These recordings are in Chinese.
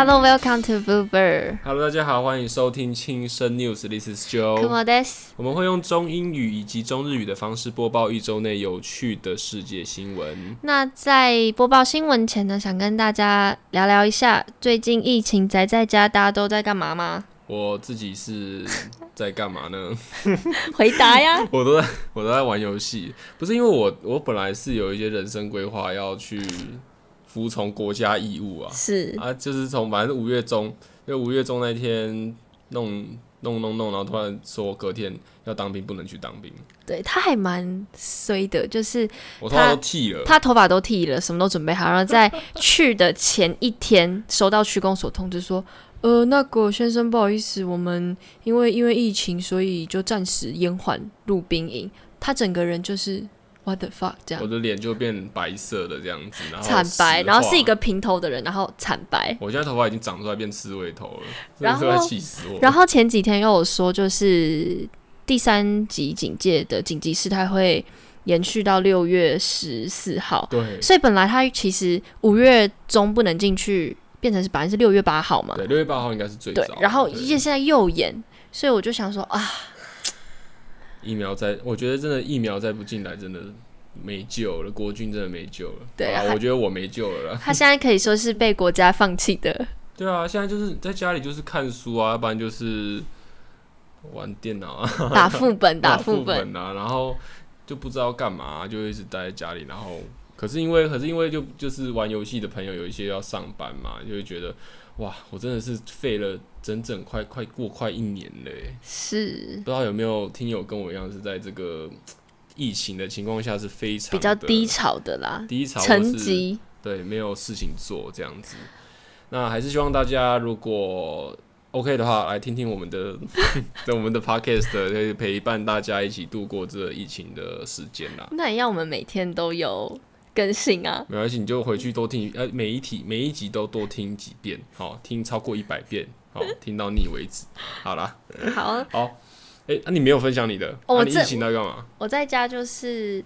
Hello, welcome to Bluebird. Hello，大家好，欢迎收听轻声 News，This is Joe。Come on, this. 我们会用中英语以及中日语的方式播报一周内有趣的世界新闻。那在播报新闻前呢，想跟大家聊聊一下最近疫情宅在家，大家都在干嘛吗？我自己是在干嘛呢？回答呀！我都在，我都在玩游戏。不是因为我，我本来是有一些人生规划要去服从国家义务啊，是啊，就是从反正五月中，因为五月中那天弄弄弄弄，然后突然说隔天要当兵，不能去当兵，对，他还蛮衰的，就是我头发都剃了。他头发都剃了，什么都准备好，然后在去的前一天收到区公所通知说，呃，那个先生，不好意思，我们因为因为疫情，所以就暂时延缓入兵营。他整个人就是 what the fuck 这样我的脸就变白色的这样子，然后惨白，然后是一个平头的人，然后惨白。我现在头发已经长出来变刺猬头了，然后气死我。然后前几天又有说，就是第三级警戒的紧急事态会延续到六月十四号，对所以本来他其实五月中不能进去，变成是本来是六月八号嘛，对，六月八号应该是最早对，。然后对现在又延，所以我就想说啊，疫苗再，我觉得真的疫苗再不进来，真的没救了，国军真的没救了。对啊我觉得我没救了啦。他现在可以说是被国家放弃的，对啊，现在就是在家里就是看书啊，要不然就是玩电脑啊，打副本，打副副本，啊，然后就不知道干嘛，就一直待在家里，然后可是因为可是因为就就是玩游戏的朋友有一些要上班嘛，就会觉得哇，我真的是废了整整快快过快一年了耶，是不知道有没有听友跟我一样是在这个 疫情的情况下是非常比较低潮的啦，低潮或沉寂。对，没有事情做这样子。那还是希望大家如果 OK 的话，来听听我们的 在我们的 Podcast，可以陪伴大家一起度过这疫情的时间啦。那也要我们每天都有更新啊。没关系，你就回去多听，呃，每一题每一集都多听几遍，好，听超过一百遍，好，听到腻为止。好啦，好，好，哎、那、你没有分享你的，那、你疫情在干嘛？我在家就是。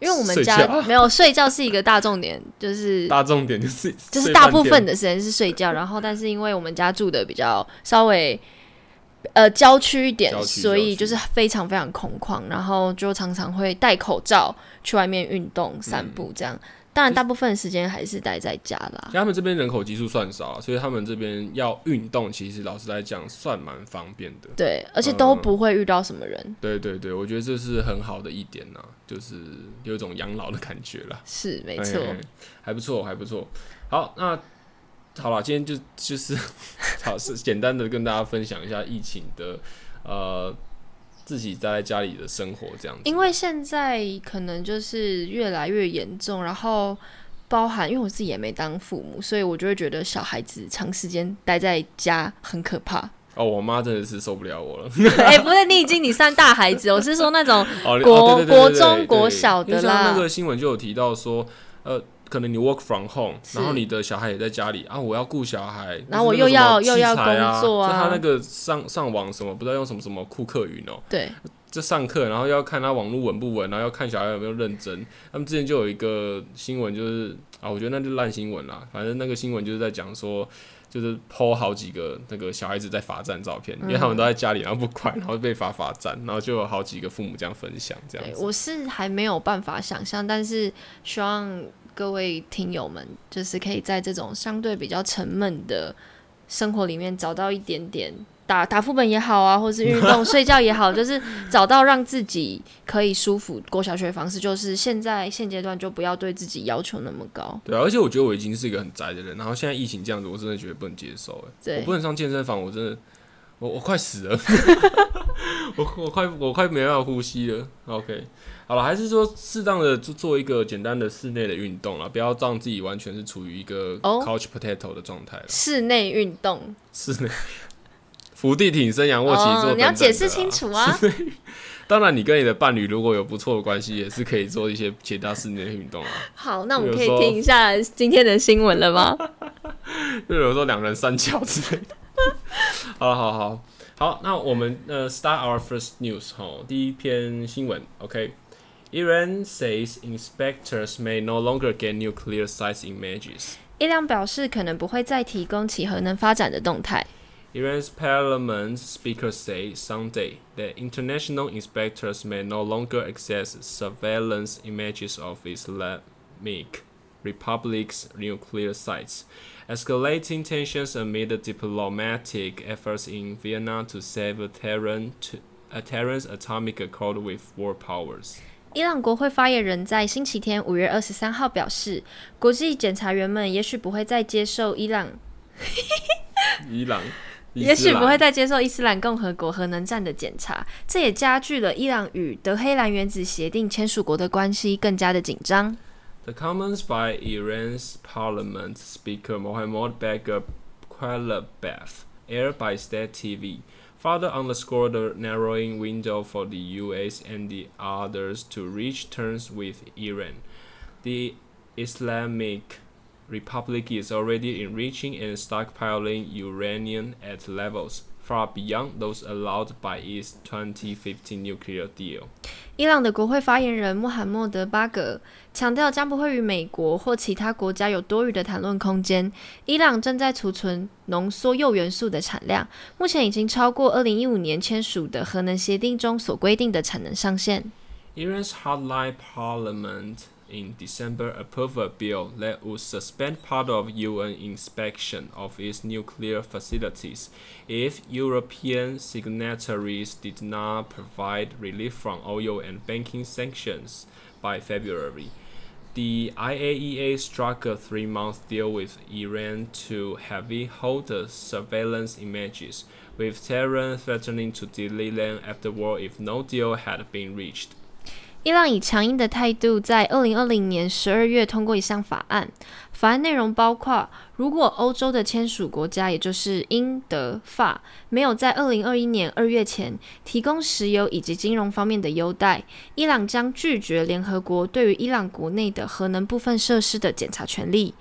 因为我们家 没有睡觉是一个大重点，就是大重点就是就是大部分的时间是睡觉，然后但是因为我们家住的比较稍微呃郊区一点，所以就是非常非常空旷，然后就常常会戴口罩去外面运动、散步这样。当然，大部分时间还是待在家啦。他们这边人口基数算少啊，所以他们这边要运动，其实老实来讲算蛮方便的。对，而且都嗯不会遇到什么人，对对对，我觉得这是很好的一点呐、就是有一种养老的感觉了。是没错。哎哎还不错，还不错。好，那好了，今天就就是好是简单的跟大家分享一下疫情的呃自己待在家里的生活这样子。因为现在可能就是越来越严重，然后包含因为我自己也没当父母，所以我就会觉得小孩子长时间待在家很可怕。哦，我妈真的是受不了我了。哎、不是，你已经你算大孩子，我是说那种哦，国国中国小的啦那个新闻就有提到说，呃，可能你 work from home，然后你的小孩也在家里啊，我要顾小孩，然后我又要又要工作啊就他那个上上网什么，不知道用什么什么库克云哦，对这上课，然后要看他网络稳不稳，然后要看小孩有没有认真。他们之前就有一个新闻，就是啊，我觉得那就烂新闻啦。反正那个新闻就是在讲说，就是 PO 好几个那个小孩子在罚站照片，因为他们都在家里，然后不管，然后被罚罚站，然后就有好几个父母这样分享这样对，子。我是还没有办法想象，但是希望各位听友们就是可以在这种相对比较沉闷的生活里面找到一点点。打打副本也好啊，或是运动、睡觉也好，就是找到让自己可以舒服过小学的方式。就是现在现阶段就不要对自己要求那么高。对啊，而且我觉得我已经是一个很宅的人，然后现在疫情这样子，我真的觉得不能接受。哎，我不能上健身房，我真的，我我快死了，我我快我快没办法呼吸了。OK，好了，还是说适当的做做一个简单的室内的运动了，不要让自己完全是处于一个哦 couch potato 的状态了。室内运动室内伏地挺身、仰卧起坐、你要解释清。楚啊。当然，你跟你的伴侣如果有不错的关系，也是可以做一些其他室内的运动啊。好，那我们可以听一下今天的新闻了吗？就有时候两人三角之类的。好好好好，那我们呃，start our first news 哈，第一篇新闻，OK。Iran says inspectors may no longer get nuclear sites images. 伊朗表示可能不会再提供其核能发展的动态。 Iran's parliament speaker said Sunday that international inspectors may no longer access surveillance images of Islamic Republic's nuclear sites, escalating tensions amid diplomatic efforts in Vienna to save Tehran to, uh, Tehran's atomic accord with world powers. 伊朗国会发言人在星期天五月二十三号表示，国际检察员们也许不会再接受伊朗，伊朗，也许不会再接受伊斯兰共和国核能站的检查，这也加剧了伊朗与德黑兰原子协定签署国的关系更加的紧张。The comments by Iran's parliament speaker Mohammad Bagher Qualabaf, aired by State TV, further underscore the narrowing window for the US and the others to reach terms with Iran. The Islamic Republic is already enriching and stockpiling uranium at levels far beyond those allowed by its 2015 nuclear deal. 伊朗的国会发言人穆罕默德·巴格强调，将不会与美国或其他国家有多余的谈论空间。伊朗正在储存浓缩铀元素的产量，目前已经超过2015年签署的核能协定中所规定的产能上限。Iran's hardline parliament in December approved a bill that would suspend part of UN inspection of its nuclear facilities if European signatories did not provide relief from oil and banking sanctions by February. The IAEA struck a three month deal with Iran to heavily hold the surveillance images, with Tehran threatening to delete them afterward if no deal had been reached. 伊朗以强硬的态度，在二零二零年十二月通过一项法案。法案内容包括，如果欧洲的签署国家，也就是英、德、法，没有在二零二一年二月前提供石油以及金融方面的优待，伊朗将拒绝联合国对于伊朗国内的核能部分设施的检查权利。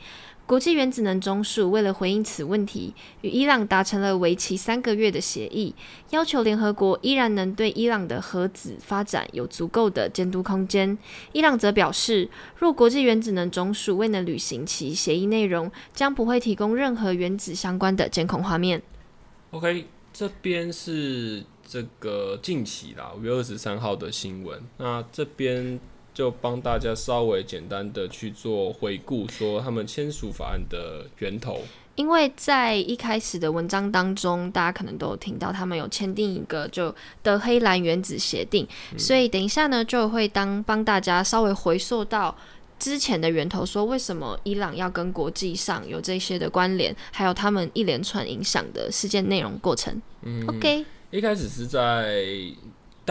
国际原子能总署为了回应此问题，与伊朗达成了为期三个月的协议，要求联合国依然能对伊朗的核子发展有足够的监督空间。伊朗则表示，若国际原子能总署未能履行其协议内容，将不会提供任何原子相关的监控画面。OK，这边是这个近期啦，五月二十三号的新闻。那这边就帮大家稍微简单的去做回顾，说他们签署法案的源头。因为在一开始的文章当中，大家可能都有听到他们有签订一个就德黑兰原子协定，所以等一下呢就会当帮大家稍微回溯到之前的源头，说为什么伊朗要跟国际上有这些的关联，还有他们一连串影响的事件内容过程。嗯 OK，一开始是在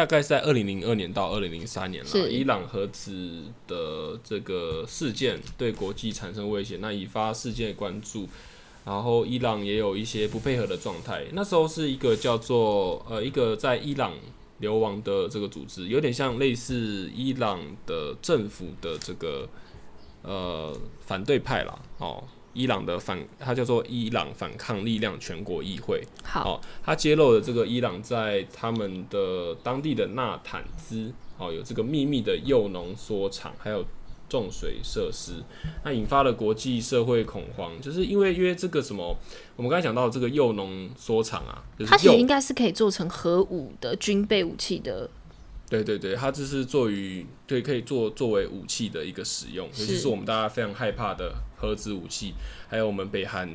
大概是在二零零二年到二零零三年了，伊朗核子的这个事件对国际产生威胁，那引发世界关注。然后伊朗也有一些不配合的状态，那时候是一个叫做呃一个在伊朗流亡的这个组织，有点像类似伊朗的政府的这个呃反对派啦，哦，伊朗的反，它叫做伊朗反抗力量全国议会，好，哦，他揭露了这个伊朗在他们的当地的纳坦兹，哦，有这个秘密的铀浓缩厂，还有重水设施，那引发了国际社会恐慌，就是因为因为这个什么，我们刚才讲到这个铀浓缩厂啊，就是它其实应该是可以做成核武的军备武器的，对对对，它这是作于对可以做作为武器的一个使用，尤其是是。我们大家非常害怕的核子武器，还有我们北韩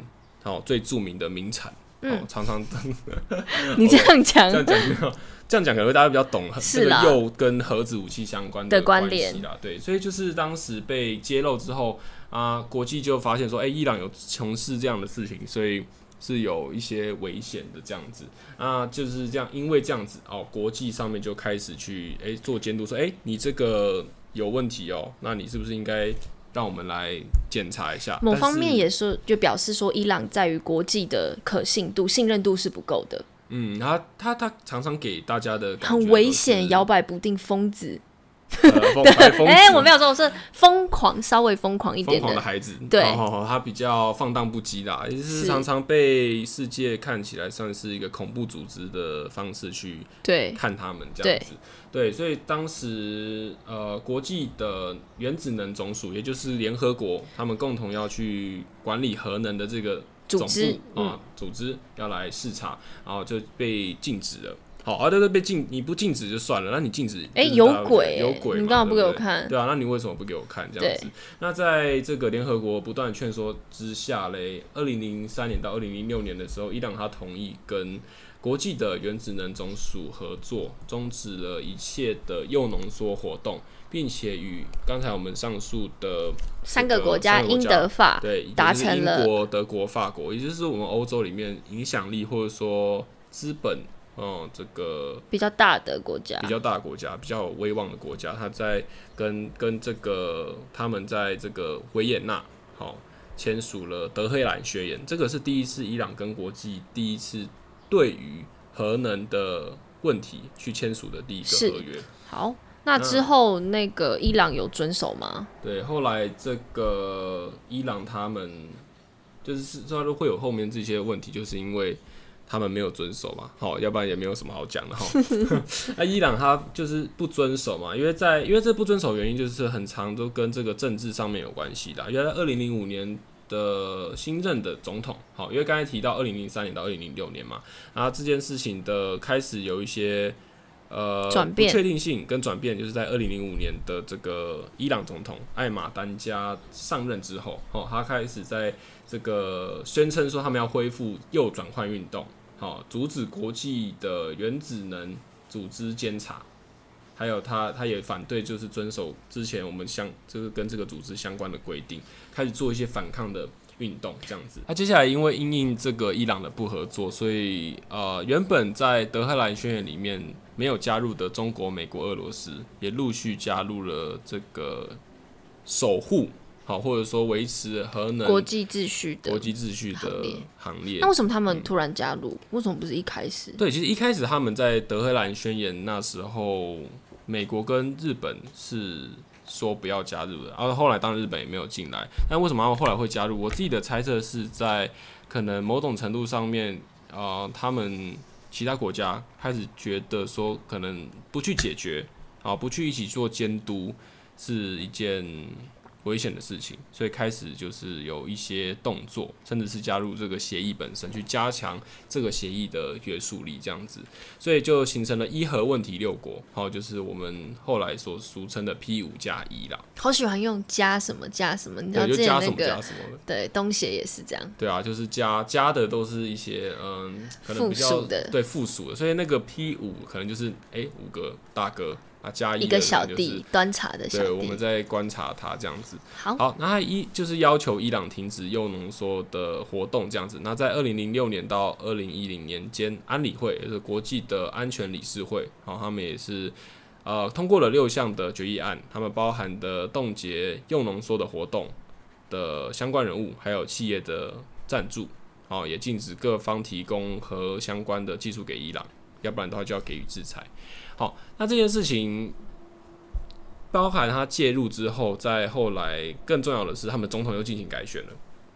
哦最著名的名产。哦，嗯常常 你这样讲这样讲 这样讲可能会大家比较懂这个是啦铀跟核子武器相关的关联啦。对，所以就是当时被揭露之后啊，国际就发现说，哎、伊朗有从事这样的事情，所以是有一些危险的这样子。啊，就是这样，因为这样子哦，国际上面就开始去哎、做监督，说，哎、你这个有问题哦，那你是不是应该让我们来检查一下？某方面也是就表示说，伊朗在于国际的可信度、信任度是不够的，嗯，他他他常常给大家的感觉很危险、摇摆不定、疯子。呃疯哎、我没有说，我是疯狂，稍微疯狂一点的。狂的孩子，对他比较放荡不羁啦，也是是常常被世界看起来算是一个恐怖组织的方式去对，看他们这样子。对，所以当时呃，国际的原子能总署，也就是联合国，他们共同要去管理核能的这个总组织部啊、组织要来视察，然后就被禁止了。好，啊，对对，被禁，你不禁止就算了，那你禁止，哎、就是有鬼、欸，有鬼嘛，你干嘛不给我看？对啊，那你为什么不给我看这样子？那在这个联合国不断劝说之下嘞，二零零三年到二零零六年的时候，伊朗他同意跟国际的原子能总署合作，终止了一切的铀浓缩活动，并且与刚才我们上述的三个个国家，英德法，对达成了英国、德国、法国，也就是我们欧洲里面影响力或者说资本，哦、这个比较大的国家比，较大的国家，比较有威望的国家，他在跟跟这个他们在这个维也纳好、签署了德黑兰宣言，这个是第一次伊朗跟国际第一次对于核能的问题去签署的第一个合约。好。那之后，那个伊朗有遵守吗？对，后来这个伊朗他们就是说会有后面这些问题，就是因为他们没有遵守嘛，好，要不然也没有什么好讲的哈。那伊朗他就是不遵守嘛，因为在因为这不遵守原因就是很长都跟这个政治上面有关系的。原来二零零五年的新任的总统，好，因为刚才提到二零零三年到二零零六年嘛，然后这件事情的开始有一些。呃，转变不确定性跟转变，就是在二零零五年的这个伊朗总统艾马丹加上任之后，哦，他开始在这个宣称说他们要恢复右转换运动，好、阻止国际的原子能组织监察，还有他他也反对就是遵守之前我们相就是跟这个组织相关的规定，开始做一些反抗的运动这样子。那、接下来因为因应这个伊朗的不合作，所以呃原本在德黑兰宣言里面没有加入的中国、美国、俄罗斯也陆续加入了这个守护好或者说维持核能国际秩序的国际秩序的行列那。为什么他们突然加入？为什么不是一开始？对，其实一开始他们在德黑兰宣言那时候，美国跟日本是说不要加入的，然后后来当然日本也没有进来。但为什么他们后来会加入？我自己的猜测是在可能某种程度上面，呃，他们其他国家开始觉得说，可能不去解决啊，不去一起做监督，是一件危险的事情，所以开始就是有一些动作，甚至是加入这个协议本身，去加强这个协议的约束力，这样子，所以就形成了伊核问题六国，好，就是我们后来所俗称的 P 五加一啦，好喜欢用加什么加什么，你知道，之前那就加什么加个什么。对东协也是这样，对啊，就是加加的都是一些嗯，可能比较的对附属的，所以那个 P 五可能就是哎、五个大哥啊加一个小就是弟端茶的小对，我们。在观察他这样子。好，好，那他一就是要求伊朗停止铀浓缩的活动这样子。那在二零零六年到二零一零年间，安理会也是国际的安全理事会，好，他们也是呃通过了六项的决议案，他们包含的冻结铀浓缩的活动的相关人物，还有企业的赞助，哦，也禁止各方提供和相关的技术给伊朗，要不然的话就要给予制裁。好，那这件事情包含他介入之后，在后来更重要的是，他们总统又进行改选了。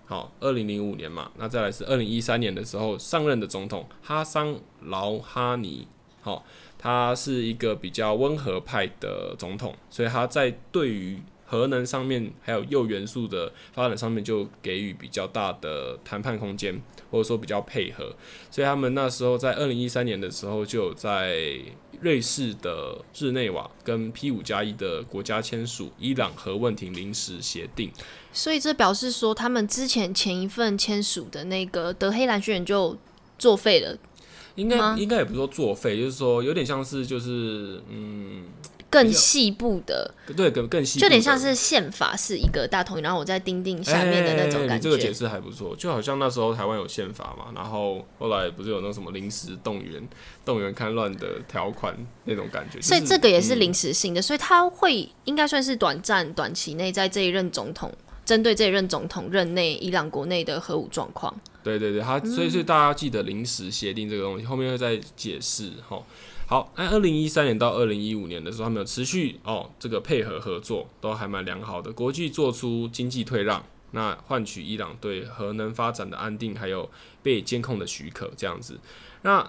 好，二零零五年嘛，那再来是二零一三年的时候上任的总统哈桑劳哈尼，好，他是一个比较温和派的总统，所以他在对于核能上面还有铀元素的发展上面就给予比较大的谈判空间，或者说比较配合，所以他们那时候在二零一三年的时候就在瑞士的日内瓦跟 P 五加一的国家签署伊朗核问题临时协定。所以这表示说，他们之前前一份签署的那个德黑兰宣言就作废了，应该应该也不是说作废，就是说有点像是就是嗯，更细部的，对，更更细部，就有点像是宪法是一个大统一，然后我再钉钉下面的那种哎感觉。你这个解释还不错，就好像那时候台湾有宪法嘛，然后后来不是有那什么临时动员、动员戡乱的条款那种感觉，所以这个也是嗯临时性的，所以他会应该算是短暂短期内在这一任总统针对这一任总统任内伊朗国内的核武状况。对对对，他所以所以大家记得临时协定这个东西，后面会再解释哈。好，那二零一三年到二零一五年的时候，他们有持续哦这个配合合作，都还蛮良好的。国际做出经济退让，那换取伊朗对核能发展的安定，还有被监控的许可这样子。那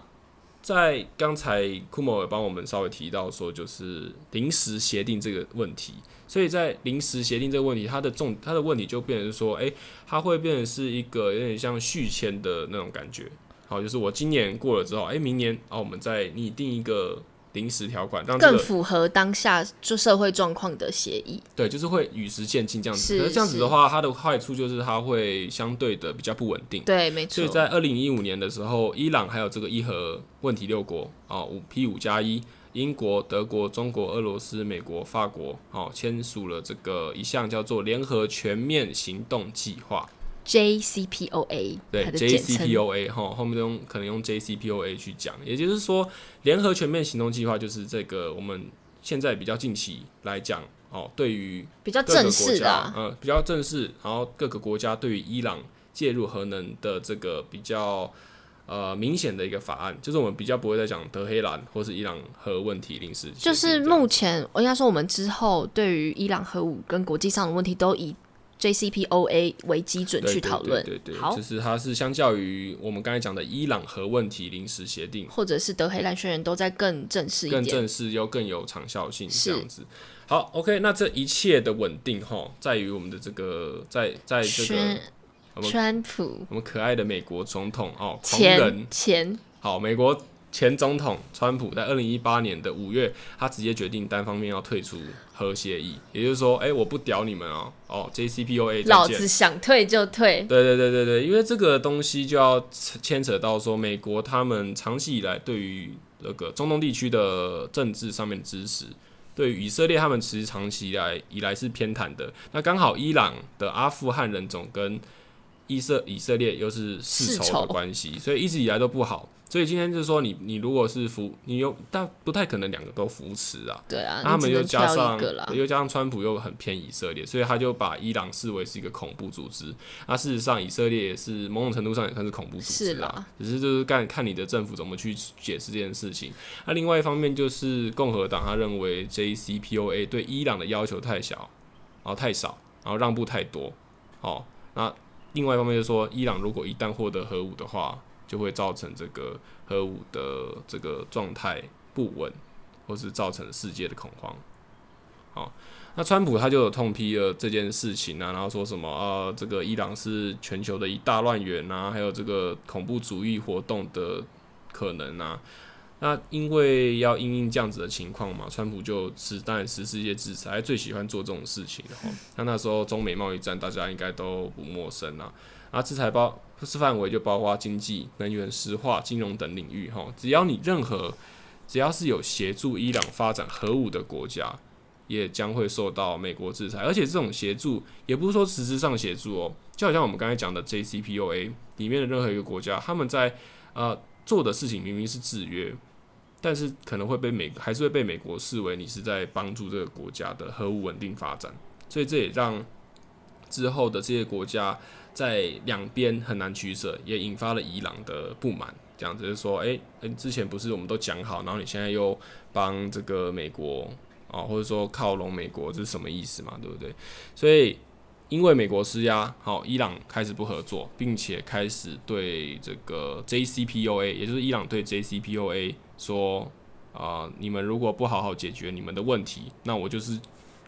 在刚才库莫尔帮我们稍微提到说，就是临时协定这个问题。所以在临时协定这个问题，它的重它的问题就变成说，诶，它会变成是一个有点像续签的那种感觉。好，就是我今年过了之后，诶，明年哦，我们再拟定一个临时条款，让更符合当下就社会状况的协议。对，就是会与时渐进这样子。可是这样子的话，它的坏处就是它会相对的比较不稳定。对，没错。所以在二零一五年的时候，伊朗还有这个伊核问题六国啊，五 P 五加一。英国、德国、中国、俄罗斯、美国、法国，哦，签署了这个一项叫做联合全面行动计划 （JCPOA）。对，JCPOA 哈，后面用可能用 JCPOA 去讲，也就是说，联合全面行动计划就是这个我们现在比较近期来讲，哦，对于比较正式的，呃，比较正式，然后各个国家对于伊朗介入核能的这个比较。呃，明显的一个法案，就是我们比较不会再讲德黑兰或是伊朗核问题临时。就是目前，我应该说我们之后对于伊朗核武跟国际上的问题，都以 JCPOA 为基准去讨论。对对，好，就是它是相较于我们刚才讲的伊朗核问题临时协定，或者是德黑兰宣言，都在更正式一点，更正式又更有长效性这样子。好，OK，那这一切的稳定哈，在于我们的这个在在这个。川普，我们可爱的美国总统哦，狂人前好，美国前总统川普在二零一八年的五月，他直接决定单方面要退出核协议，也就是说，哎，我不屌你们哦，哦，JCPOA，老子想退就退。对对对对对，因为这个东西就要牵扯到说，美国他们长期以来对于那个中东地区的政治上面的支持，对于以色列他们其实长期以来以来是偏袒的。那刚好伊朗的阿富汗人种跟以色以色列又是世仇的关系，所以一直以来都不好。所以今天就是说，你你如果是扶，你又但不太可能两个都扶持啊。对啊，他们又加上又加上川普又很偏以色列，所以他就把伊朗视为是一个恐怖组织。那事实上，以色列也是某种程度上也算是恐怖组织啦。只是就是看看你的政府怎么去解释这件事情。那另外一方面就是共和党他认为 JCPOA 对伊朗的要求太小，然后太少，然后让步太多。哦，那。另外一方面就是说，伊朗如果一旦获得核武的话，就会造成这个核武的这个状态不稳，或是造成世界的恐慌。好，那川普他就有痛批了这件事情啊，然后说什么啊，这个伊朗是全球的一大乱源啊，还有这个恐怖主义活动的可能啊。那因为要因应这样子的情况嘛，川普就是当然实施一些制裁，最喜欢做这种事情哈。那那时候中美贸易战，大家应该都不陌生啊。啊，制裁包是范围就包括经济、能源、石化、金融等领域哈。只要你任何只要是有协助伊朗发展核武的国家，也将会受到美国制裁。而且这种协助也不是说实质上协助哦，就好像我们刚才讲的 JCPOA 里面的任何一个国家，他们在呃做的事情明明是制约。但是可能会被美还是会被美国视为你是在帮助这个国家的核武稳定发展，所以这也让之后的这些国家在两边很难取舍，也引发了伊朗的不满。这样子就是说，哎，之前不是我们都讲好，然后你现在又帮这个美国啊，或者说靠拢美国，这是什么意思嘛？对不对？所以因为美国施压，好，伊朗开始不合作，并且开始对这个 JCPOA，也就是伊朗对 JCPOA。说啊，你们如果不好好解决你们的问题，那我就是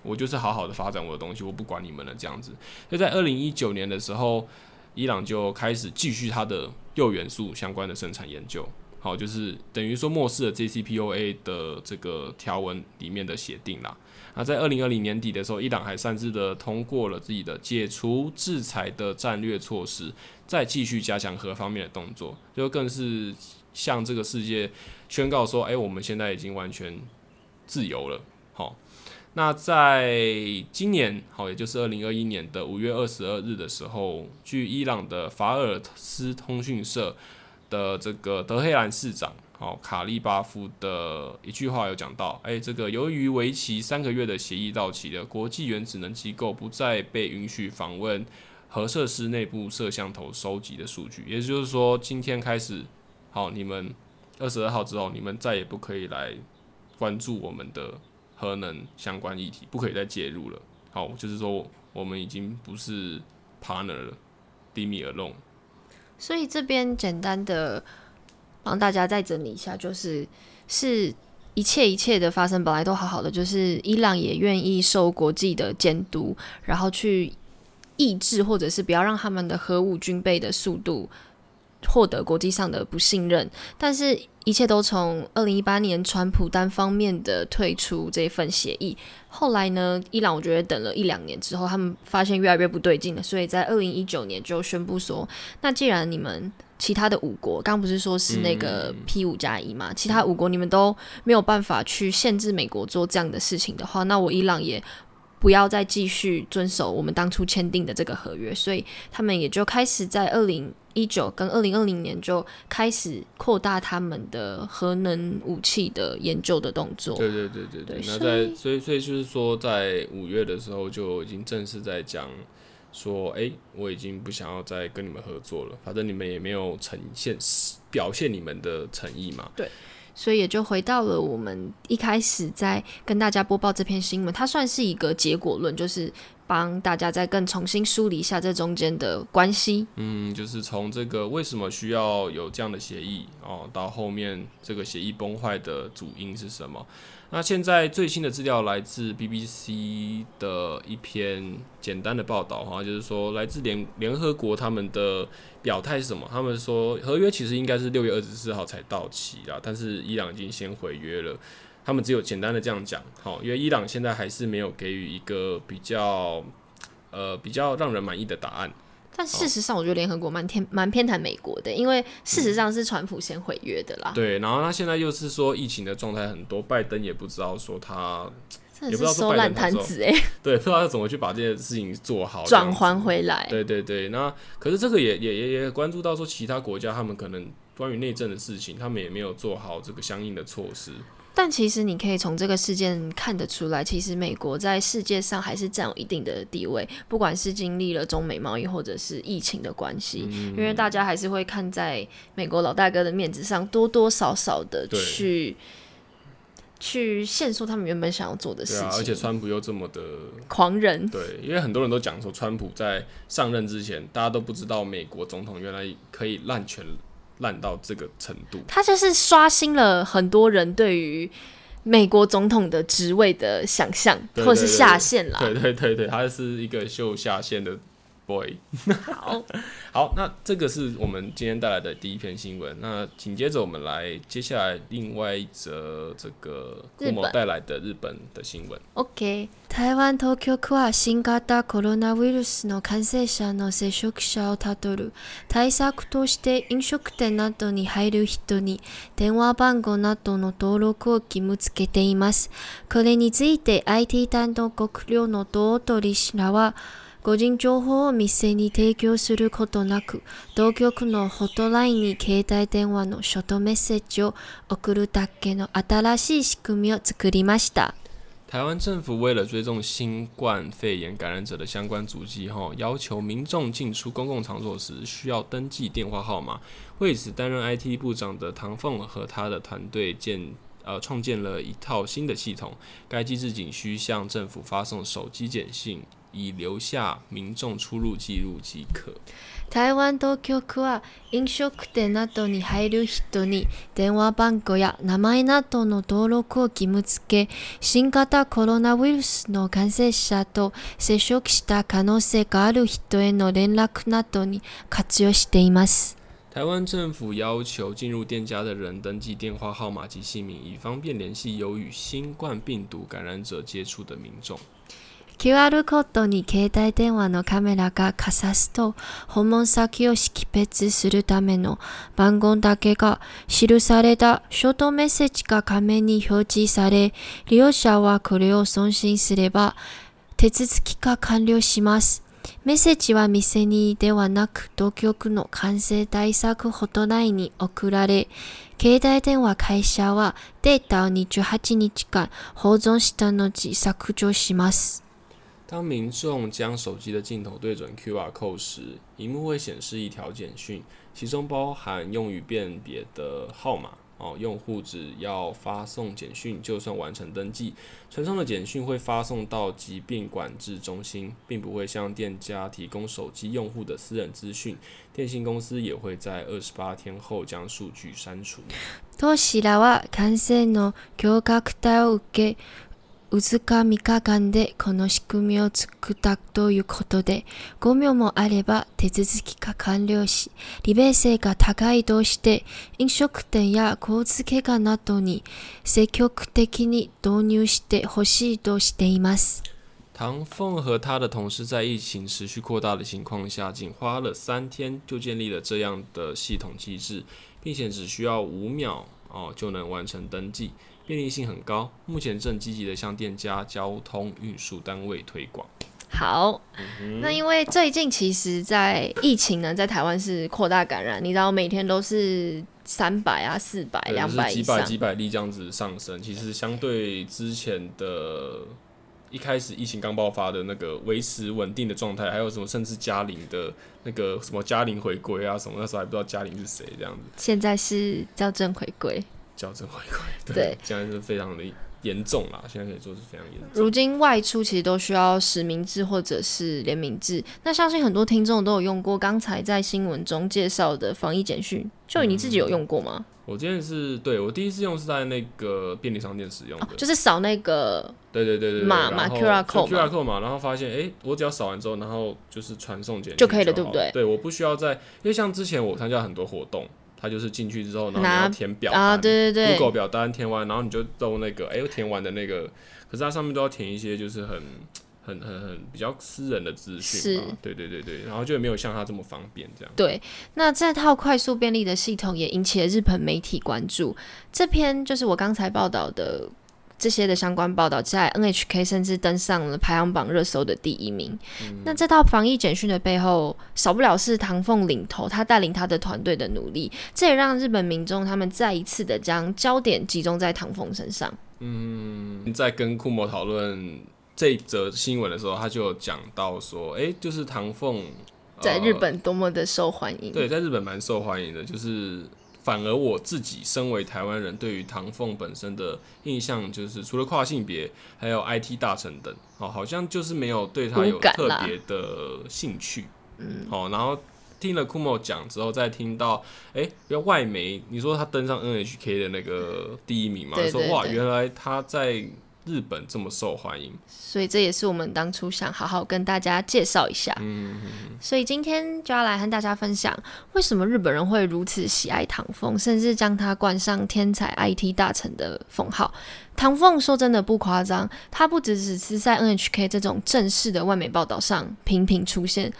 我就是好好的发展我的东西，我不管你们了这样子。那在二零一九年的时候，伊朗就开始继续它的铀元素相关的生产研究，好，就是等于说漠视了 JCPOA 的这个条文里面的协定啦。那在二零二零年底的时候，伊朗还擅自的通过了自己的解除制裁的战略措施，再继续加强核方面的动作，就更是。向这个世界宣告说：“哎，我们现在已经完全自由了。”那在今年，好，也就是二零二一年的五月二十二日的时候，据伊朗的法尔斯通讯社的这个德黑兰市长，好卡利巴夫的一句话有讲到，哎，这个由于为期三个月的协议到期了，国际原子能机构不再被允许访问核设施内部摄像头收集的数据，也就是说，今天开始，好，你们二十二号之后，你们再也不可以来关注我们的核能相关议题，不可以再介入了。好，就是说，我们已经不是 partner 了，leave me alone。所以这边简单的帮大家再整理一下，就是是一切一切的发生本来都好好的，就是伊朗也愿意受国际的监督，然后去抑制或者是不要让他们的核武军备的速度获得国际上的不信任，但是一切都从二零一八年川普单方面的退出这份协议。后来呢，伊朗我觉得等了一两年之后，他们发现越来越不对劲了，所以在二零一九年就宣布说，那既然你们其他的五国，刚不是说是那个 P 五加一嘛，其他五国你们都没有办法去限制美国做这样的事情的话，那我伊朗也不要再继续遵守我们当初签订的这个合约，所以他们也就开始在二零。一九跟二零二零年就开始扩大他们的核能武器的研究的动作。对对对对对。那在所以所以就是说，在五月的时候就已经正式在讲说，哎，我已经不想要再跟你们合作了，反正你们也没有呈现表现你们的诚意嘛。对。所以也就回到了我们一开始在跟大家播报这篇新闻，它算是一个结果论，就是。帮大家再更重新梳理一下这中间的关系。嗯，就是从这个为什么需要有这样的协议哦，到后面这个协议崩坏的主因是什么？那现在最新的资料来自 BBC 的一篇简单的报道哈，就是说来自联联合国他们的表态是什么？他们说合约其实应该是六月二十四号才到期啊，但是伊朗已经先毁约了。他们只有简单的这样讲，好，因为伊朗现在还是没有给予一个比较，呃，比较让人满意的答案。但事实上，我觉得联合国蛮偏蛮偏袒美国的，因为事实上是川普先毁约的啦。对，然后他现在又是说疫情的状态很多，拜登也不知道说他，也不知道收烂摊子哎，对，不知道要怎么去把这件事情做好，转还回来。对对对，那可是这个也也也也关注到说其他国家他们可能关于内政的事情，他们也没有做好这个相应的措施。但其实你可以从这个事件看得出来，其实美国在世界上还是占有一定的地位，不管是经历了中美贸易或者是疫情的关系，因为大家还是会看在美国老大哥的面子上，多多少少的去去限缩他们原本想要做的事情。而且川普又这么的狂人，对，因为很多人都讲说，川普在上任之前，大家都不知道美国总统原来可以滥权。烂到这个程度，他就是刷新了很多人对于美国总统的职位的想象，或者是下限啦。对对对对，他是一个秀下限的。boy，好好，那这个是我们今天带来的第一篇新闻。那紧接着我们来接下来另外一则这个顾某带来的日本的新闻。OK，台湾東京区は新型コロナウイルスの感染者の接触者をたどる対策として飲食店などに入る人に電話番号などの登録を義務付けています。これについて IT 担当国領の同取氏らは 個人情報を店に提供することなく、当局のホットラインに携帯電話のショートメッセージを送るだけの新しい仕組みを作りました。台湾政府为了追踪新冠肺炎感染者的相关足迹，哈，要求民众进出公共场所时需要登记电话号码。为此，担任 IT 部长的唐凤和他的团队建呃创建了一套新的系统。该机制仅需向政府发送手机简讯。以留下民众出入記录即可。台湾当局は飲食店などに入る人に電話番号や名前などの登録を義務付け、新型コロナウイルスの感染者と接触した可能性がある人への連絡などに活用しています。台湾政府要求进入店家的人登记电话号码及姓名，以方便联系有与新冠病毒感染者接触的民众。QR コードに携帯電話のカメラがかさすと、訪問先を識別するための番号だけが記されたショートメッセージが画面に表示され、利用者はこれを送信すれば手続きが完了します。 メッセージは店にではなく当局の感染対策ホットラインに送られ、携帯電話会社はデータを28日間保存した後削除します。当民众将手机的镜头对准 QR code 时，荧幕会显示一条简讯，其中包含用于辨别的号码。哦，用户只要发送简讯，就算完成登记，传送的简讯会发送到疾病管制中心，并不会向店家提供手机用户的私人资讯。电信公司也会在二十八天后将数据删除。当社らは感染の急拡大を受け、 うずか3日間でこの仕組みを作ったということで、5秒もあれば手続きが完了し、利便性が高いとして、飲食店や交通機関などに積極的に導入してほしいとしています。唐凤和他的同事在疫情持续扩大的情况下，仅花了三天就建立了这样的系统机制，并且只需要五秒哦就能完成登记，便利性很高。目前正积极的向店家、交通运输单位推广。好，那因为最近其实，在疫情呢，在台湾是扩大感染，你知道每天都是三百啊、四百、对，两就是几百以上百几百例这样子上升，其实相对之前的一开始疫情刚爆发的那个维持稳定的状态，还有什么甚至嘉玲的那个什么嘉玲回归啊什么，那时候还不知道嘉玲是谁这样子，现在是校正回归。校正回归，对，对现在是非常的严重啦，现在可以说是非常严重。如今外出其实都需要实名制或者是联名制，那相信很多听众都有用过刚才在新闻中介绍的防疫简讯，就你自己有用过吗？我今天是对我第一次用是在那个便利商店使用的，哦，就是扫那个对对对对对码码 QR 就 code 嘛 QR code 嘛，然后发现哎、诶我只要扫完之后，然后就是传送简讯就可以了对不对对，我不需要在，因为像之前我参加很多活动，它就是进去之后，然后你要填表单啊，对对对 Google 表单填完，然后你就都那个，哎、欸填完的那个，可是它上面都要填一些就是很。很很很比较私人的资讯对对对对，然后就没有像它这么方便这样。对，那这套快速便利的系统也引起了日本媒体关注。这篇就是我刚才报道的这些的相关报道，在 NHK 甚至登上了排行榜热搜的第一名。那这套防疫简讯的背后，少不了是唐凤领头，他带领他的团队的努力，这也让日本民众他们再一次的将焦点集中在唐凤身上。嗯，在跟库摩讨论这一则新闻的时候，他就有讲到说，哎、就是唐凤在日本多么的受欢迎，对，在日本蛮受欢迎的，就是反而我自己身为台湾人，对于唐凤本身的印象，就是除了跨性别，还有 IT 大臣等，哦，好像就是没有对他有特别的兴趣，嗯，好，然后听了 Kumo 讲之后，再听到，哎、要外媒，你说他登上 NHK 的那个第一名嘛，说哇，原来他在日本这么受欢迎，所以这也是我们当初想好好跟大家介绍一下。嗯，所以今天就要来和大家分享，为什么日本人会如此喜爱唐凤，甚至将他冠上天才 IT 大臣的封号。唐凤说真的不夸张，他不只只是在 NHK 这种正式的外媒报道上频频出现，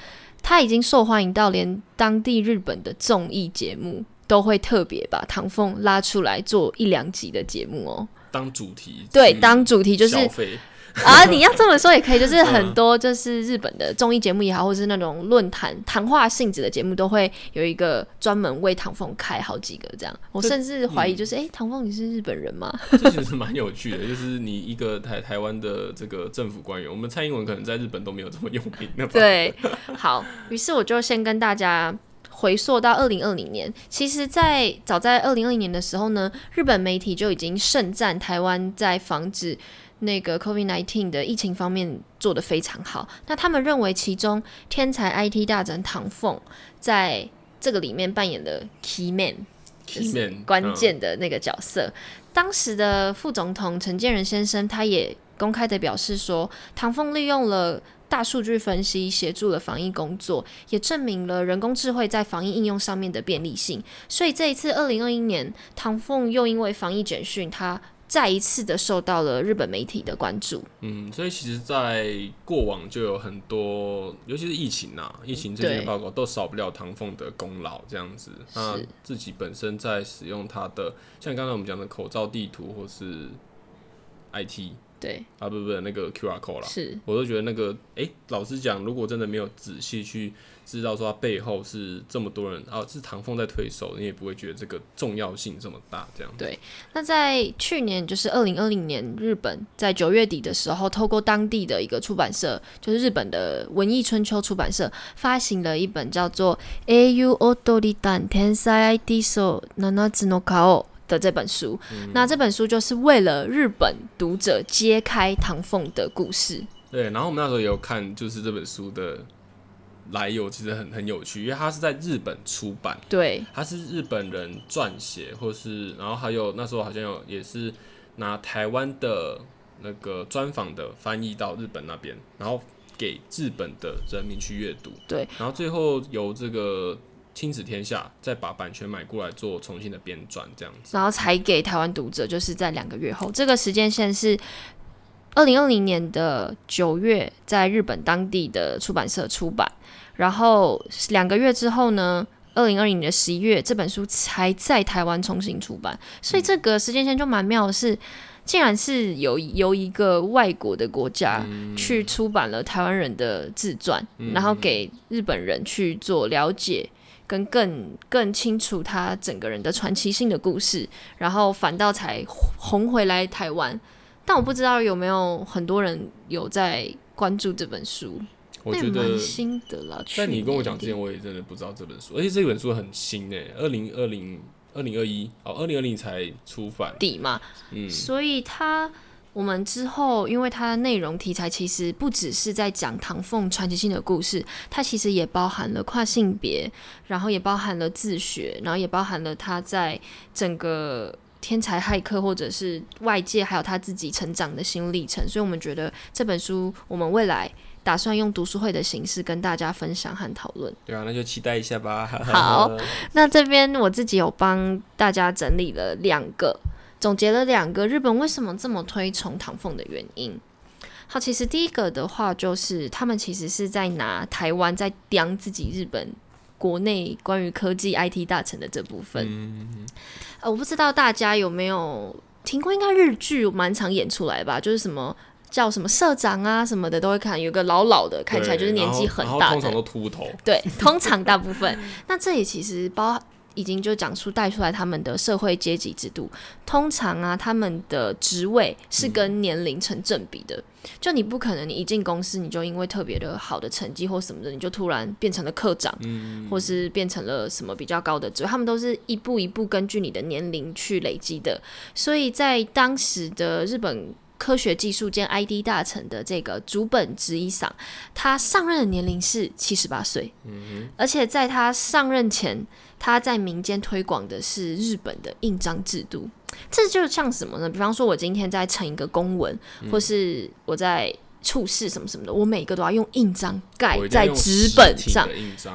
他已经受欢迎到连当地日本的综艺节目都会特别把唐凤拉出来做一两集的节目哦。当主题对，当主题就是消费，啊，你要这么说也可以，就是很多就是日本的综艺节目也好，或是那种论坛谈话性质的节目，都会有一个专门为唐凤开好几个这样。我甚至怀疑，嗯就是哎、诶唐凤你是日本人吗？这其实蛮有趣的，就是你一个台台湾的这个政府官员，我们蔡英文可能在日本都没有这么有名的吧？对，好，于是我就先跟大家。回溯到二零二零年，其实在，早在二零二零年的时候呢，日本媒体就已经盛赞台湾在防止那个 COVID-19 的疫情方面做得非常好。那他们认为其中天才 IT 大神唐凤在这个里面扮演了 key man，关键的那个角色。当时的副总统陈建仁先生，他也公开的表示说，唐凤利用了大数据分析，协助了防疫工作，也证明了人工智慧在防疫应用上面的便利性。所以这一次，二零二一年，唐凤又因为防疫简讯，他再一次的受到了日本媒体的关注。嗯，所以其实，在过往就有很多，尤其是疫情啊，疫情这些报告都少不了唐凤的功劳，这样子。那自己本身在使用它的，像刚才我们讲的口罩地图或是 IT 对，啊，不不不，那个 QR code 啦，是我都觉得那个，哎、老实讲，如果真的没有仔细去知道说它背后是这么多人啊，是唐凤在推手，你也不会觉得这个重要性这么大，这样。对。那在去年，就是二零二零年，日本在九月底的时候，透过当地的一个出版社，就是日本的文艺春秋出版社，发行了一本叫做《A U Odori Dan Tensai ID So Nanatsu no Kao》的这本书。那这本书就是为了日本读者揭开唐凤的故事。对，然后我们那时候也有看，就是这本书的来由，其实很很有趣，因为它是在日本出版，对，它是日本人撰写，或是然后还有那时候好像有也是拿台湾的那个专访的翻译到日本那边，然后给日本的人民去阅读。对，然后最后由这个亲子天下再把版权买过来做重新的编撰，这样子。然后才给台湾读者，就是在两个月后，这个时间线是二零二零年的九月，在日本当地的出版社出版，然后两个月之后呢，二零二零年的十一月，这本书才在台湾重新出版，所以这个时间线就蛮妙的是。竟然是有由一个外国的国家去出版了台湾人的自传，然后给日本人去做了解，跟更更清楚他整个人的传奇性的故事，然后反倒才红回来台湾。但我不知道有没有很多人有在关注这本书，我觉得新的啦。在你跟我讲之前，我也真的不知道这本书，而且这本书很新诶，二零二零、二零二一哦，二零二零才出版。底嘛，嗯，所以它我们之后，因为它的内容题材其实不只是在讲唐凤传奇性的故事，它其实也包含了跨性别，然后也包含了自学，然后也包含了他在整个。天才骇客，或者是外界，还有他自己成长的心历程，所以我们觉得这本书，我们未来打算用读书会的形式跟大家分享和讨论。对啊，那就期待一下吧。好，那这边我自己有帮大家整理了两个，总结了两个日本为什么这么推崇唐凤的原因。好，其实第一个的话就是他们其实是在拿台湾在刁自己日本国内关于科技 IT 大臣的这部分。嗯，呃，我不知道大家有没有听过，应该日剧蛮常演出来吧，就是什么。叫什么社长啊什么的都会看，有个老老的，看起来就是年纪很大的，通常都秃头。对，通常大部分。那这里其实包已经就讲出带出来他们的社会阶级制度。通常啊，他们的职位是跟年龄成正比的。就你不可能，你一进公司你就因为特别的好的成绩或什么的，你就突然变成了科长，嗯，或是变成了什么比较高的职位。他们都是一步一步根据你的年龄去累积的。所以在当时的日本。科学技术兼 ID 大臣的这个竹本直一赏，他上任的年龄是七十八岁，嗯而且在他上任前，他在民间推广的是日本的印章制度。这就像什么呢？比方说，我今天在呈一个公文，或是我在处事什么什么的，我每个都要用印章盖在纸本上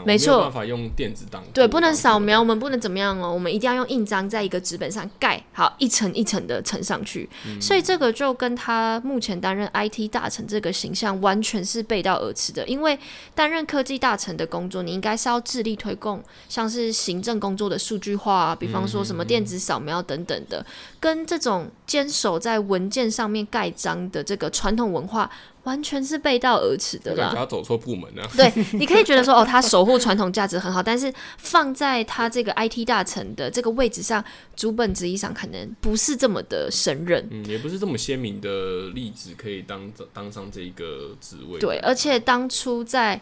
没错没办法用电子档。对，不能扫描，我们不能怎么样哦，我们一定要用印章在一个纸本上盖好，一层一层的呈上去。所以这个就跟他目前担任 IT 大臣这个形象完全是背道而驰的。因为担任科技大臣的工作，你应该是要致力推动像是行政工作的数据化啊，比方说什么电子扫描等等的，跟这种坚守在文件上面盖章的这个传统文化。完全是背道而驰的啦！他走错部对，你可以觉得说，哦，他守护传统价值很好，但是放在他这个 IT 大臣的这个位置上，主本职意上可能不是这么的胜任。嗯，也不是这么鲜明的例子可以当当上这一个职位。对，而且当初在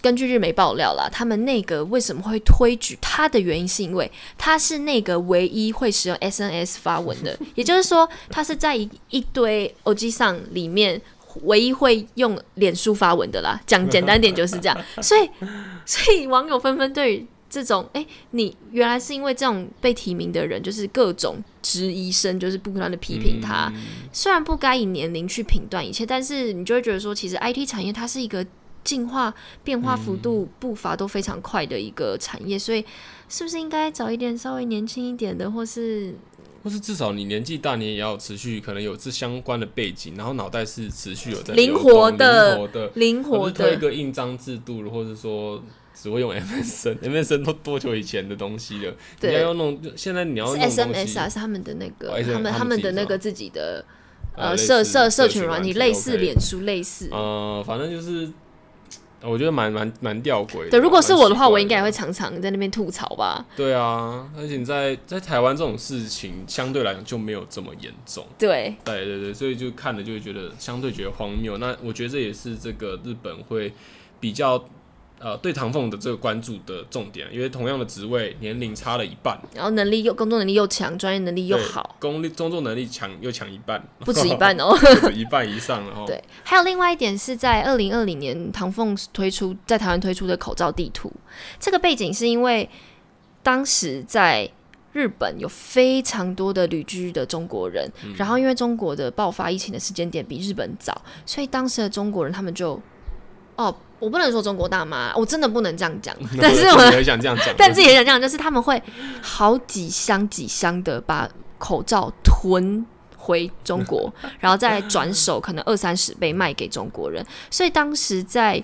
根据日媒爆料啦，他们内阁为什么会推举他的原因，是因为他是内阁唯一会使用 SNS 发文的，也就是说，他是在一一堆 OG 上里面。唯一会用脸书发文的啦，讲简单点就是这样，所以所以网友纷纷对于这种，哎、你原来是因为这种被提名的人，就是各种质疑声，就是不断的批评他。嗯。虽然不该以年龄去评断一切，但是你就会觉得说，其实 IT 产业它是一个进化、变化幅度、步伐都非常快的一个产业，所以是不是应该找一点稍微年轻一点的，或是或是至少你年纪大，你也要持续可能有这相关的背景，然后脑袋是持续有在灵活的灵活的，灵活或是推一？个印章制度，或是说只会用 MSN，MSN 都多久以前的东西了？对你要用弄，现在你要 SMS 啊，是他们的那个，他们他们的那个自己的呃社社社群群软体，类似脸书，类似。呃，反正就是我觉得蛮蛮蛮吊诡的。对，如果是我的话，我应该也会会。常常在那边吐槽吧。对啊，而且你在在台湾这种事情相对来讲就没有这么严重。对，对对对，所以就看了就会觉得相对觉得荒谬。那我觉得这也是这个日本会比较呃对唐凤的这个关注的重点，因为同样的职位年龄差了一半，然后能力又工作能力又强，专业能力又好，工力工作能力强又强一半，不止一半哦。不止一半以上了哦。对，还有另外一点是在二零二零年唐凤推出在台湾推出的口罩地图，这个背景是因为当时在日本有非常多的旅居的中国人，然后因为中国的爆发疫情的时间点比日本早，所以当时的中国人他们就哦，我不能说中国大妈，我真的不能这样讲，但是我也想这样讲，但自己也想这样，就是他们会好几箱几箱的把口罩囤回中国，然后再转手可能二三十倍卖给中国人，所以当时在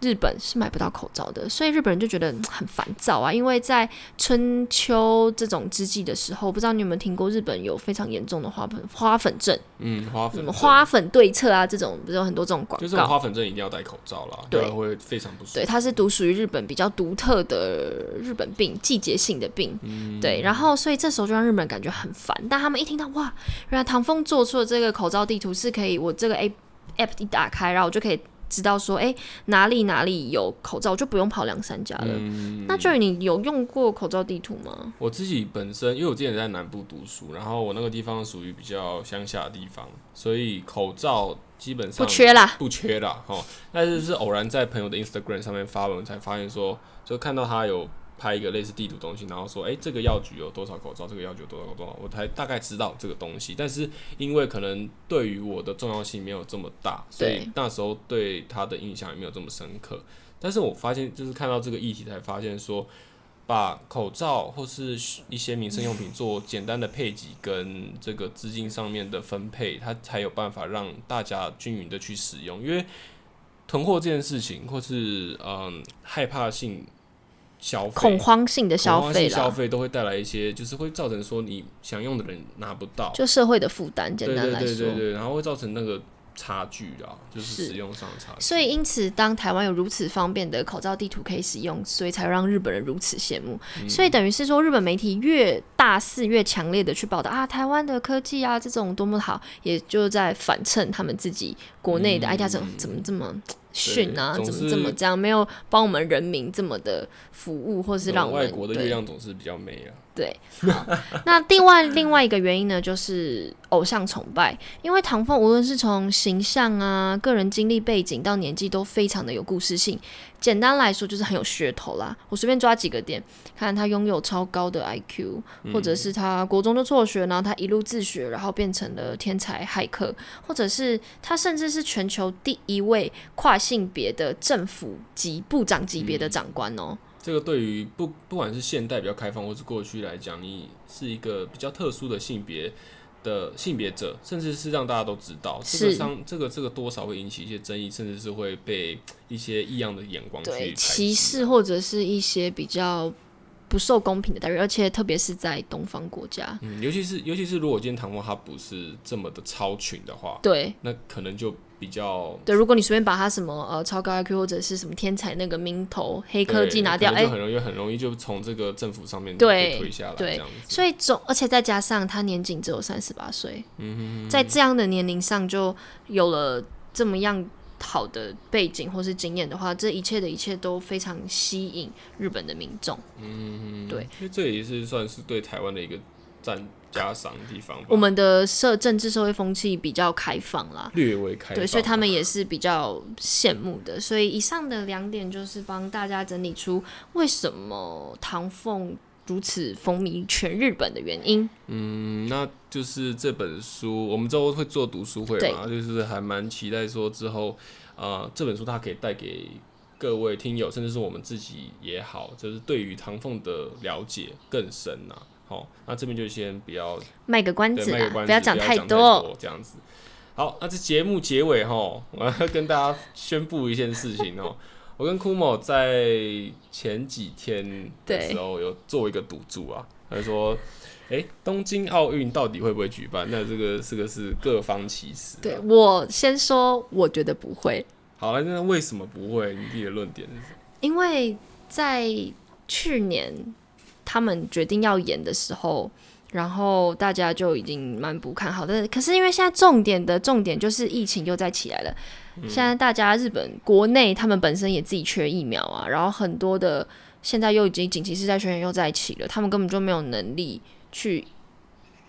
日本是买不到口罩的，所以日本人就觉得嗯很烦躁啊。因为在春秋这种之际的时候，不知道你有没有听过日本有非常严重的花粉花粉症，嗯，花粉什么花粉对策啊这种，不是有很多这种广告。就是花粉症一定要戴口罩啦，对会非常不舒服。对，它是独属于日本比较独特的日本病，季节性的病。对，然后所以这时候就让日本人感觉很烦。但他们一听到哇，原来唐风做出的这个口罩地图是可以，我这个 A app 一打开，然后我就可以知道说，哎，哪里哪里有口罩，就不用跑两三家了。嗯，那就你有用过口罩地图吗？我自己本身，因为我之前在南部读书，然后我那个地方属于比较乡下的地方，所以口罩基本上不缺啦。不缺啦，哈。但是是偶然在朋友的 Instagram 上面发文，才发现说，就看到他有拍一个类似地图东西，然后说，哎、这个药局有多少口罩，这个药局有多少口罩，我才大概知道这个东西。但是因为可能对于我的重要性没有这么大，所以那时候对他的印象也没有这么深刻。但是我发现，就是看到这个议题，才发现说，把口罩或是一些民生用品做简单的配给跟这个资金上面的分配，它才有办法让大家均匀的去使用。因为囤货这件事情，或是嗯害怕性恐慌性的消费，消费都会带来一些，就是会造成说你想用的人拿不到，就社会的负担，简单来说。对对对，然后会造成那个差距啊，就是是使用上的差距。所以，因此，当台湾有如此方便的口罩地图可以使用，所以才让日本人如此羡慕。嗯所以，等于是说，日本媒体越大肆、越强烈的去报道啊，台湾的科技啊，这种多么好，也就在反衬他们自己国内的 IT 怎么怎么这么逊啊，怎么怎么这样，没有帮我们人民这么的服务，或是让我们外国的对月亮总是比较美啊。对，好，那另外另外一个原因呢，就是偶像崇拜。因为唐凤无论是从形象啊、个人经历背景到年纪，都非常的有故事性。简单来说，就是很有噱头啦。我随便抓几个点，看他拥有超高的 IQ，或者是他国中就辍学，然后他一路自学，然后变成了天才骇客，或者是他甚至是全球第一位跨性别的政府级部长级别的长官哦、这个对于不不管是现代比较开放，或是过去来讲，你是一个比较特殊的性别的性别者，甚至是让大家都知道，这个是。上这个这个多少会引起一些争议，甚至是会被一些异样的眼光去对歧视或者是一些比较不受公平的待遇，而且特别是在东方国家，嗯，尤其是尤其是如果今天唐风他不是这么的超群的话，对。那可能就比较对，如果你随便把他什么呃超高 IQ 或者是什么天才那个名头黑科技拿掉，哎、就很容易很容易就从这个政府上面对被推下来，对。所以总而且再加上他年仅只有三十八岁，嗯在这样的年龄上就有了这么样好的背景或是经验的话，这一切的一切都非常吸引日本的民众。嗯，对，因为这也是算是对台湾的一个占加赏地方，我们的社政治社会风气比较开放啦，略微开放，对，所以他们也是比较羡慕的。所以以上的两点就是帮大家整理出为什么唐凤如此风靡全日本的原因。嗯，那就是这本书，我们之后会做读书会嘛，就是还蛮期待说之后，呃，这本书它可以带给各位听友，甚至是我们自己也好，就是对于唐凤的了解更深呐、好，那这边就先不要卖个关子不要讲太多。这样子。好，那这节目结尾哈，我要跟大家宣布一件事情哦。我跟 Kumo 在前几天的对时候有做一个赌注啊，他就说，哎、东京奥运到底会不会举办？那这个这个是各方其实、啊。对我先说，我觉得不会，好了，那为什么不会？你自己的论点是什么？因为在去年他们决定要演的时候，然后大家就已经蛮不看好的。可是因为现在重点的重点就是疫情又再起来了，现在大家日本国内他们本身也自己缺疫苗啊，然后很多的现在又已经紧急事态宣言又在起了，他们根本就没有能力去。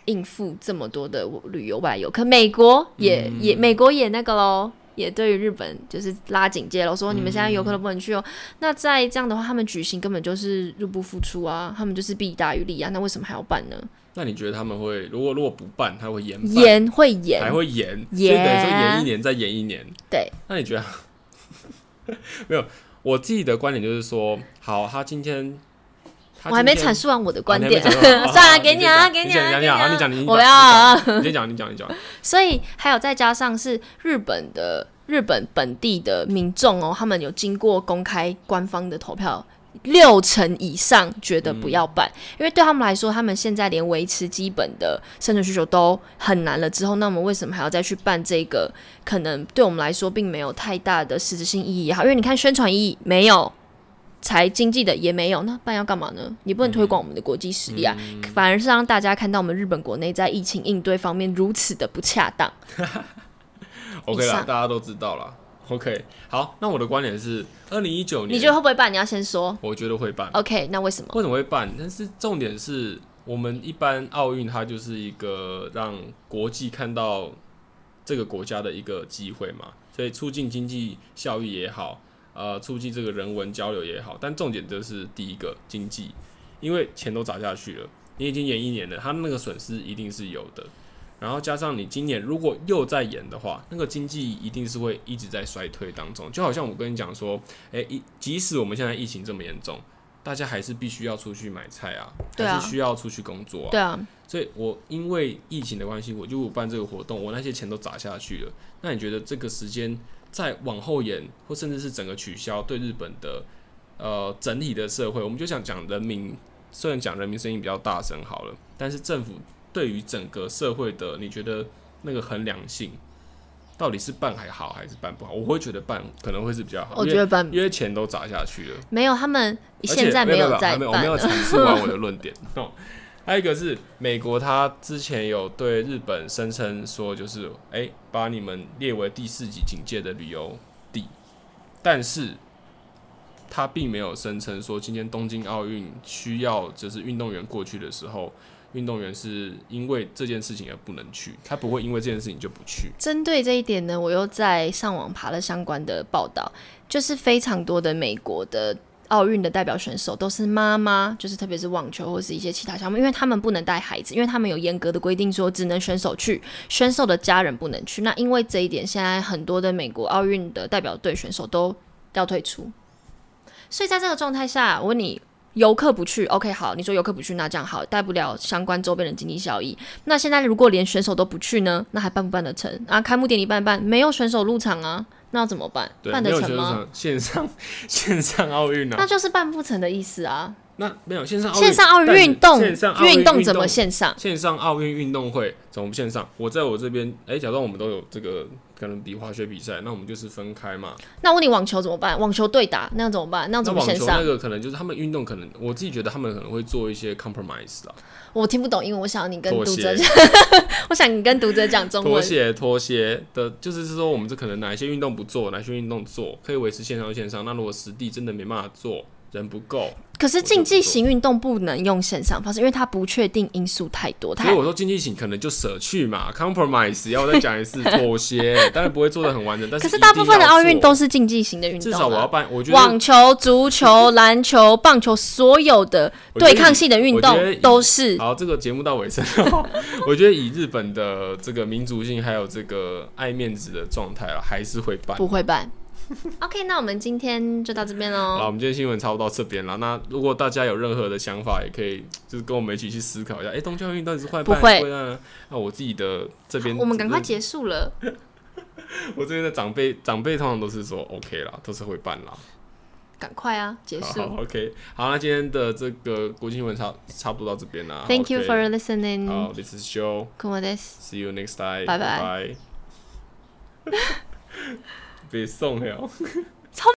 应付这么多的旅游外游，可美国也、也美国也那个喽，也对于日本就是拉警戒了，说你们现在游客都不能去哦。那在这样的话，他们举行根本就是入不敷出啊，他们就是弊大于利啊，那为什么还要办呢？那你觉得他们会如果如果不办，他会延办，演会延还，会延，所以延等于说延一年再延一年。对，那你觉得 没有？我自己的观点就是说，好，他今天他我还没阐述完我的啊观点，算了，给你啊，给你你啊，先讲你讲你讲你讲我要啊。你先讲，你讲，你讲。所以还有再加上是日本的日本本地的民众哦，他们有经过公开官方的投票，六成以上觉得不要办，因为对他们来说，他们现在连维持基本的生存需求都很难了。之后，那我们为什么还要再去办这个？可能对我们来说并没有太大的实质性意义也好，因为你看宣传意义没有。财经济的也没有，那办要干嘛呢？你不能推广我们的国际实力啊，反而是让大家看到我们日本国内在疫情应对方面如此的不恰当。OK 啦，大家都知道了。OK，好，那我的观点是，二零一九年，你觉得会不会办？你要先说。我觉得会办。OK，那为什么？为什么会办？但是重点是我们一般奥运它就是一个让国际看到这个国家的一个机会嘛，所以促进经济效益也好，呃，促进这个人文交流也好，但重点就是第一个经济，因为钱都砸下去了，你已经演一年了，他那个损失一定是有的。然后加上你今年如果又在演的话，那个经济一定是会一直在衰退当中。就好像我跟你讲说，诶，一即使我们现在疫情这么严重，大家还是必须要出去买菜啊，还是需要出去工作啊。对啊，所以我因为疫情的关系，我就办这个活动，我那些钱都砸下去了。那你觉得这个时间再往后延，或甚至是整个取消，对日本的呃整体的社会，我们就想讲人民，虽然讲人民声音比较大声好了，但是政府对于整个社会的，你觉得那个衡量性到底是办还好还是办不好？我会觉得办可能会是比较好，我觉得办因为钱都砸下去了。没有，他们现在没有在办没有，我没有。阐述完我的论点。哦，还有一个是美国，他之前有对日本声称说，就是哎、诶把你们列为第四级警戒的旅游地，但是他并没有声称说，今天东京奥运需要就是运动员过去的时候。运动员是因为这件事情而不能去，他不会因为这件事情就不去。针对这一点呢，我又在上网爬了相关的报道，就是非常多的美国的奥运的代表选手都是妈妈，就是特别是网球或是一些其他项目，因为他们不能带孩子，因为他们有严格的规定说只能选手去，选手的家人不能去。那因为这一点，现在很多的美国奥运的代表队选手都要退出，所以在这个状态下，我问你。游客不去，OK，好，你说游客不去，那这样好，带不了相关周边的经济效益。那现在如果连选手都不去呢，那还办不办得成啊？开幕典礼办一办，没有选手入场啊，那要怎么办？对，办得成吗？上线上 线上奥运啊那，就是办不成的意思啊！那没有线上奥运线上奥运动线上奥运运动怎么线上？线上奥运运动会怎么线上？我在我这边，哎、假装我们都有这个可能比滑雪比赛，那我们就是分开嘛。那问你网球怎么办？网球对打那样怎么办？那样怎么线上那？个可能就是他们运动，可能我自己觉得他们可能会做一些 compromise 啦，我听不懂因为，我想要你跟妥读者讲，我想你跟读者讲中文。妥协妥协的，就是说我们这可能哪一些运动不做，哪些运动做，可以维持线上线上。那如果实地真的没办法做，人不够，可是竞技型运动不能用线上方式，因为它不确定因素太多。它所以我说竞技型可能就舍去嘛，compromise 要我再讲一次，妥协，当然不会做的很完整，但是可是大部分的奥运都是是竞技型的运动至啊。少我要办，我觉得网球、足球、篮球、棒球，所有的对抗性的运动都是好，这个节目到尾声，我觉得以 日本的这个民族性还有这个爱面子的状态啊，还是会办。不会办。OK，那我们今天就到这边好，我喽。们今天新闻差不多到这边了。那如果大家有任何的想法，也可以就是跟我们一起去思考一下。哎、东京奥运到底是会办不会还是会办呢？那我自己的这边，我们赶快结束了。我这边的长辈长辈通常都是说 OK 啦，都是会办啦。 赶快啊，结束。好，OK，好，那今天的这个国际新闻差差不多到这边啦。 Thank you OK for listening. 好，This is Joe. こもです。 See you next time. 拜拜拜。 别送了。